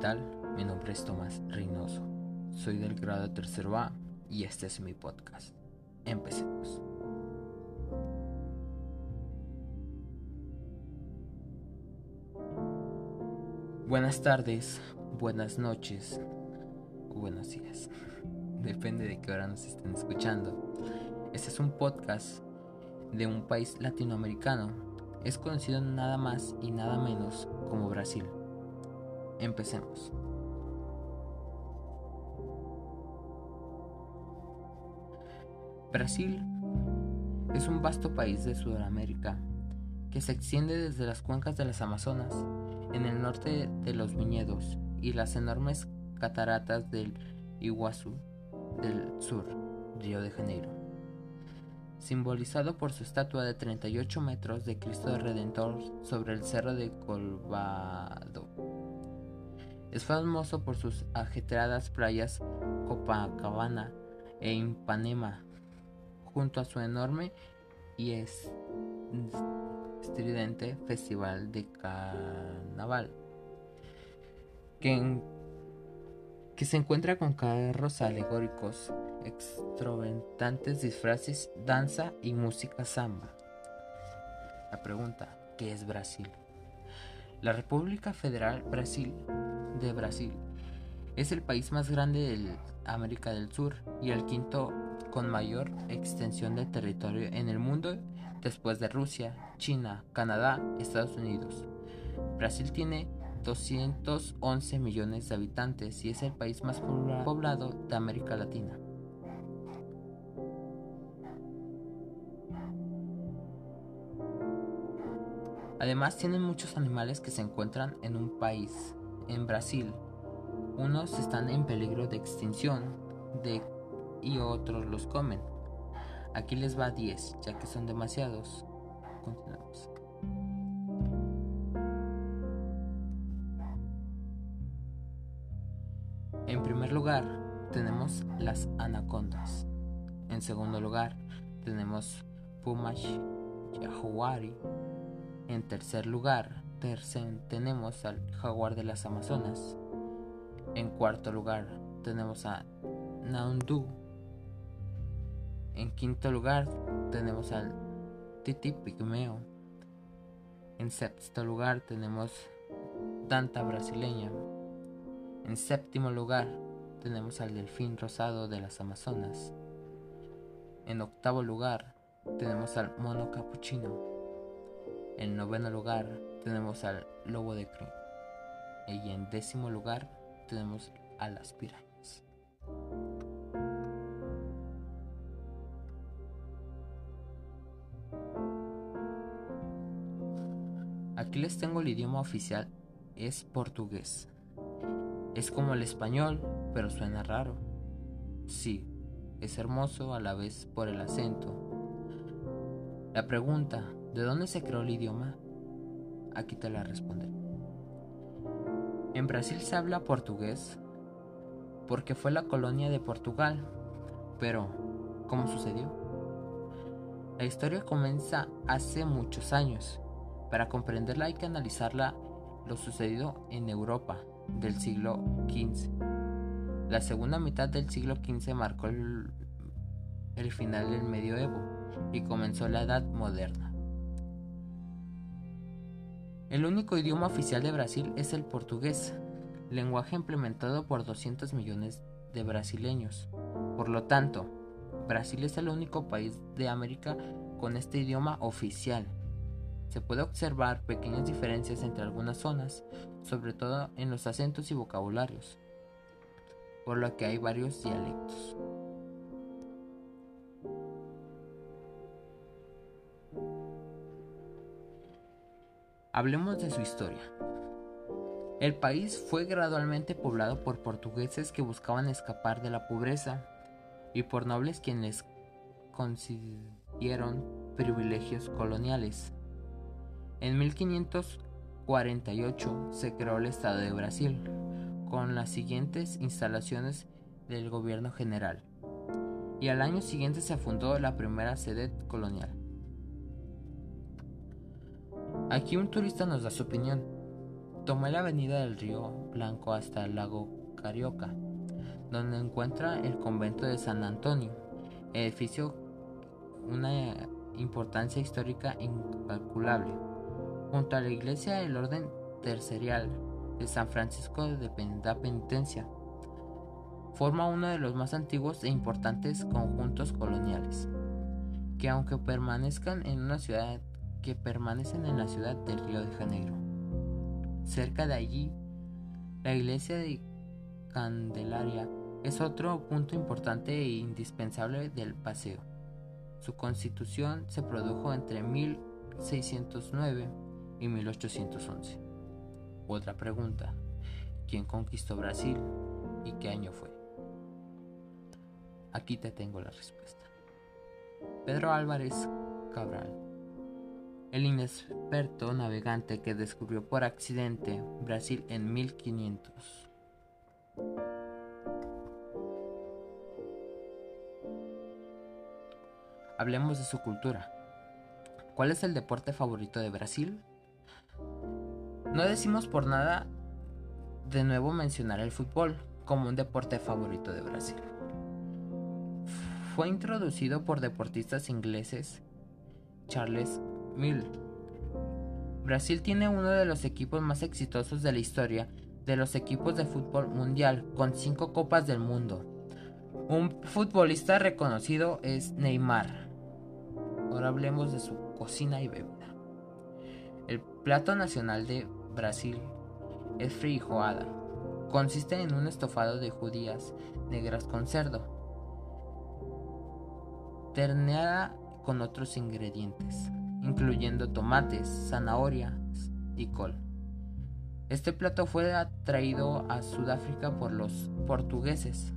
tal? Mi nombre es Tomás Reynoso. Soy del grado tercero A y este es mi podcast. Empecemos. Buenas tardes, buenas noches buenos días. Depende de qué hora nos estén escuchando. Este es un podcast de un país latinoamericano. Es conocido nada más y nada menos como Brasil. Empecemos. Brasil es un vasto país de Sudamérica que se extiende desde las cuencas de las Amazonas, en el norte de los viñedos y las enormes cataratas del Iguazú del sur, Río de Janeiro, simbolizado por su estatua de 38 metros de Cristo Redentor sobre el cerro de Colvado. Es famoso por sus ajetreadas playas Copacabana e Ipanema, junto a su enorme y estridente festival de carnaval, que, que se encuentra con carros alegóricos, extrovertantes disfraces, danza y música samba. La pregunta, ¿qué es Brasil? La República Federal Brasil de Brasil es el país más grande de América del Sur y el quinto con mayor extensión de territorio en el mundo después de Rusia, China, Canadá, Estados Unidos. Brasil tiene 211 millones de habitantes y es el país más poblado de América Latina. Además tienen muchos animales que se encuentran en un país, en Brasil. Unos están en peligro de extinción de, y otros los comen. Aquí les va 10, ya que son demasiados. Continuamos. En primer lugar, tenemos las anacondas. En segundo lugar, tenemos Pumas Yahuari. En tercer lugar, tenemos al jaguar de las Amazonas. En cuarto lugar, tenemos a Naundu. En quinto lugar, tenemos al Titi Pigmeo. En sexto lugar, tenemos Tanta brasileña. En séptimo lugar, tenemos al delfín rosado de las Amazonas. En octavo lugar, tenemos al mono capuchino. En noveno lugar tenemos al lobo de Crin. Y en décimo lugar tenemos a las pirañas. Aquí les tengo el idioma oficial, es portugués. Es como el español, pero suena raro. Sí, es hermoso a la vez por el acento. La pregunta, ¿De dónde se creó el idioma? Aquí te la responderé. En Brasil se habla portugués porque fue la colonia de Portugal. Pero, ¿cómo sucedió? La historia comienza hace muchos años. Para comprenderla hay que analizarla lo sucedido en Europa del siglo XV. La segunda mitad del siglo XV marcó el, el final del medioevo y comenzó la edad moderna. El único idioma oficial de Brasil es el portugués, lenguaje implementado por 200 millones de brasileños. Por lo tanto, Brasil es el único país de América con este idioma oficial. Se puede observar pequeñas diferencias entre algunas zonas, sobre todo en los acentos y vocabularios, por lo que hay varios dialectos. Hablemos de su historia. El país fue gradualmente poblado por portugueses que buscaban escapar de la pobreza y por nobles quienes consiguieron privilegios coloniales. En 1548 se creó el Estado de Brasil, con las siguientes instalaciones del gobierno general, y al año siguiente se fundó la primera sede colonial. Aquí un turista nos da su opinión. Tomó la avenida del Río Blanco hasta el lago Carioca, donde encuentra el convento de San Antonio, edificio una importancia histórica incalculable, junto a la iglesia del orden tercerial de San Francisco de la Penitencia. Forma uno de los más antiguos e importantes conjuntos coloniales, que aunque permanezcan en una ciudad que permanecen en la ciudad del Río de Janeiro. Cerca de allí, la iglesia de Candelaria es otro punto importante e indispensable del paseo. Su constitución se produjo entre 1609 y 1811. Otra pregunta, ¿quién conquistó Brasil y qué año fue? Aquí te tengo la respuesta. Pedro Álvarez Cabral, el inexperto navegante que descubrió por accidente Brasil en 1500. Hablemos de su cultura. ¿Cuál es el deporte favorito de Brasil? No decimos por nada de nuevo mencionar el fútbol como un deporte favorito de Brasil. Fue introducido por deportistas ingleses Charles Brasil tiene uno de los equipos más exitosos de la historia de los equipos de fútbol mundial, con cinco copas del mundo. Un futbolista reconocido es Neymar. Ahora hablemos de su cocina y bebida. El plato nacional de Brasil es feijoada. Consiste en un estofado de judías negras con cerdo, terneada con otros ingredientes, incluyendo tomates, zanahorias y col. Este plato fue atraído a Sudáfrica por los portugueses.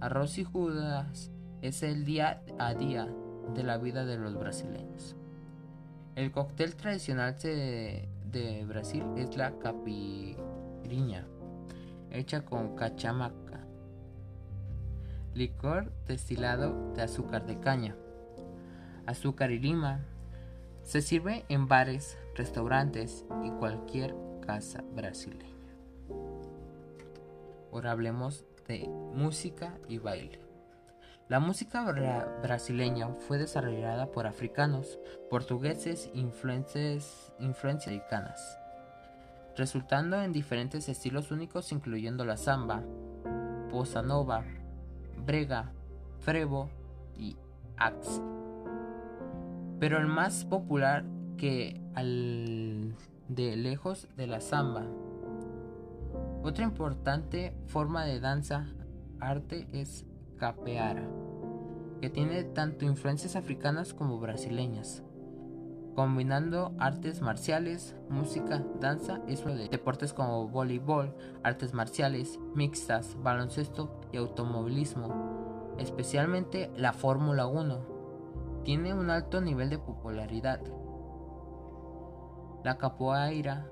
Arroz y judas es el día a día de la vida de los brasileños. El cóctel tradicional de, Brasil es la capiriña, hecha con cachamaca, licor destilado de azúcar de caña, azúcar y lima. Se sirve en bares, restaurantes y cualquier casa brasileña. Ahora hablemos de música y baile. La música brasileña fue desarrollada por africanos, portugueses e influencias americanas, resultando en diferentes estilos únicos incluyendo la samba, bossa nova, brega, frevo y axe. Pero el más popular que al de lejos de la samba. Otra importante forma de danza arte es capeara, que tiene tanto influencias africanas como brasileñas, combinando artes marciales, música, danza y de deportes como voleibol, artes marciales, mixtas, baloncesto y automovilismo, especialmente la Fórmula 1. Tiene un alto nivel de popularidad. La capoeira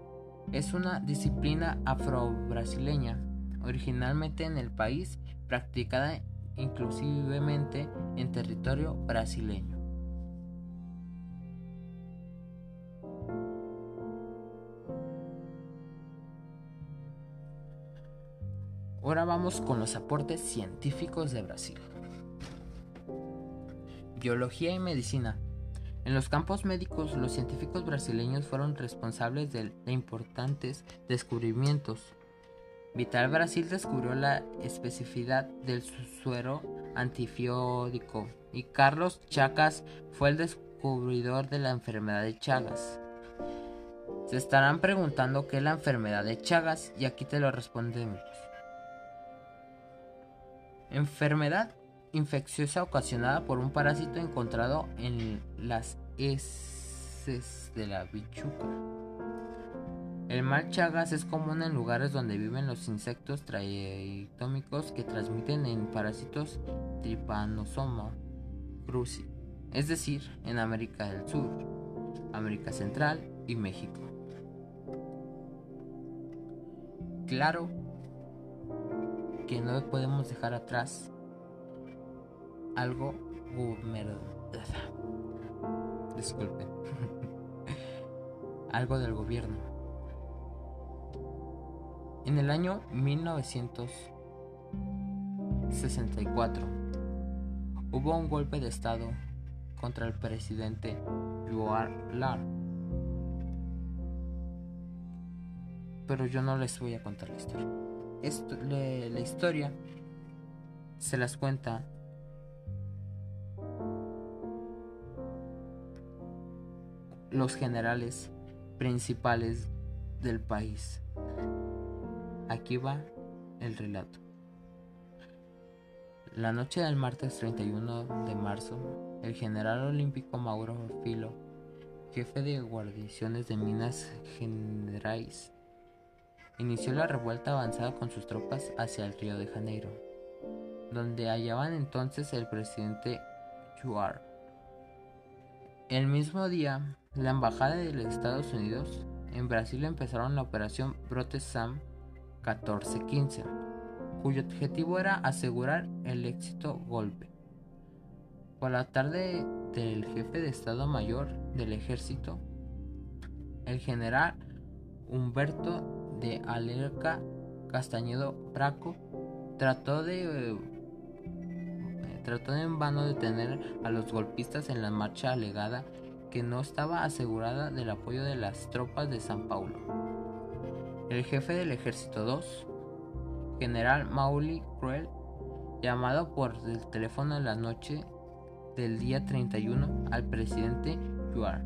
es una disciplina afro-brasileña, originalmente en el país, practicada inclusivemente en territorio brasileño. Ahora vamos con los aportes científicos de Brasil. Biología y medicina. En los campos médicos, los científicos brasileños fueron responsables de importantes descubrimientos Vital Brasil descubrió la especificidad del suero antifiódico y Carlos Chacas fue el descubridor de la enfermedad de Chagas. Se estarán preguntando qué es la enfermedad de Chagas y aquí te lo respondemos. Enfermedad infecciosa ocasionada por un parásito encontrado en las heces de la bichuca. El mal Chagas es común en lugares donde viven los insectos traitómicos que transmiten en parásitos Trypanosoma cruzi, es decir, en América del Sur, América Central y México. Claro que no podemos dejar atrás algo Disculpen. algo del gobierno En el año 1964 hubo un golpe de estado contra el presidente Yuar Lar. Pero yo no les voy a contar la historia. la historia se las cuenta los generales principales del país. Aquí va el relato. La noche del martes 31 de marzo, el general olímpico Mauro Filo, jefe de guarniciones de Minas Gerais, inició la revuelta avanzada con sus tropas hacia el río de Janeiro, donde hallaban entonces el presidente Juar. El mismo día, la embajada de los Estados Unidos en Brasil empezaron la operación Brote Sam 1415, cuyo objetivo era asegurar el éxito golpe. Por la tarde del jefe de Estado Mayor del Ejército, el general Humberto de Alerca Castañedo Braco trató de eh, trató en vano detener a los golpistas en la marcha alegada que no estaba asegurada del apoyo de las tropas de San Paulo. El jefe del ejército 2, general Mauli Cruel, llamado por el teléfono en la noche del día 31 al presidente Yuar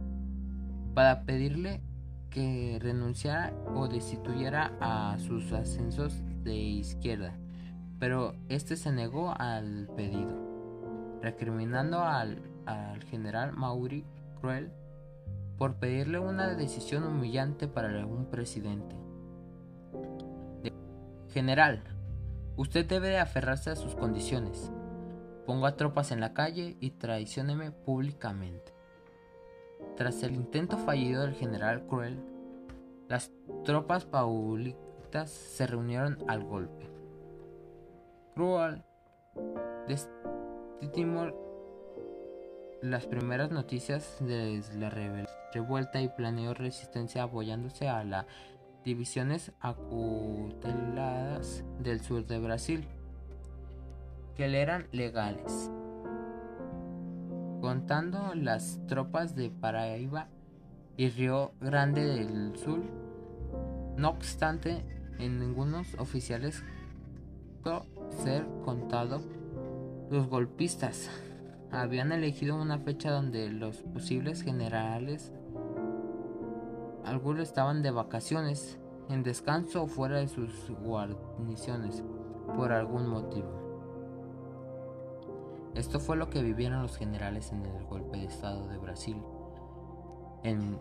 para pedirle que renunciara o destituyera a sus ascensos de izquierda, pero este se negó al pedido, recriminando al, al general Mauri por pedirle una decisión humillante para un presidente. General, usted debe de aferrarse a sus condiciones. Ponga tropas en la calle y traicióneme públicamente. Tras el intento fallido del general Cruel, las tropas paulitas se reunieron al golpe. Cruel destimó las primeras noticias de la revuelta y planeó resistencia apoyándose a las divisiones acuteladas del sur de Brasil, que le eran legales. Contando las tropas de Paraíba y Río Grande del Sur, no obstante, en ningunos oficiales ser contado los golpistas habían elegido una fecha donde los posibles generales, algunos estaban de vacaciones, en descanso o fuera de sus guarniciones, por algún motivo. Esto fue lo que vivieron los generales en el golpe de Estado de Brasil en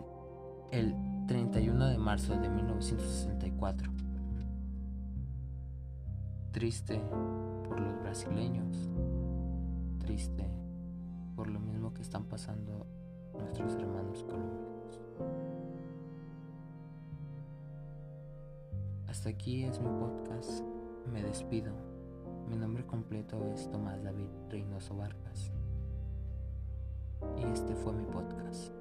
el 31 de marzo de 1964. Triste por los brasileños, triste por lo mismo que están pasando nuestros hermanos colombianos. Hasta aquí es mi podcast. Me despido. Mi nombre completo es Tomás David Reynoso Vargas. Y este fue mi podcast.